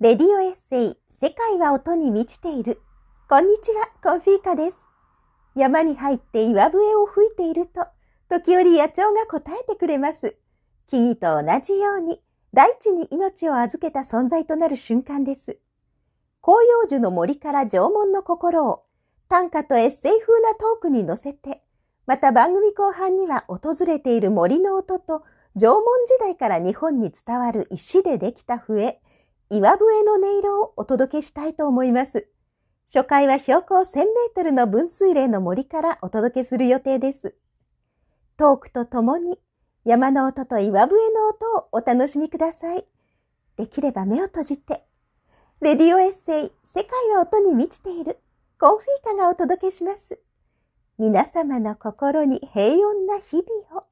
レディオエッセイ、世界は音に満ちている。こんにちは、コンフィーカです。山に入って岩笛を吹いていると、時折野鳥が答えてくれます。木々と同じように、大地に命を預けた存在となる瞬間です。紅葉樹の森から縄文の心を、短歌とエッセイ風なトークに乗せて、また番組後半には訪れている森の音と、縄文時代から日本に伝わる石でできた笛、岩笛の音色をお届けしたいと思います。初回は標高1000メートルの分水嶺の森からお届けする予定です。トークとともに山の音と岩笛の音をお楽しみください。できれば目を閉じて。レディオエッセイ、世界は音に満ちている。コンフィーカがお届けします。皆様の心に平穏な日々を。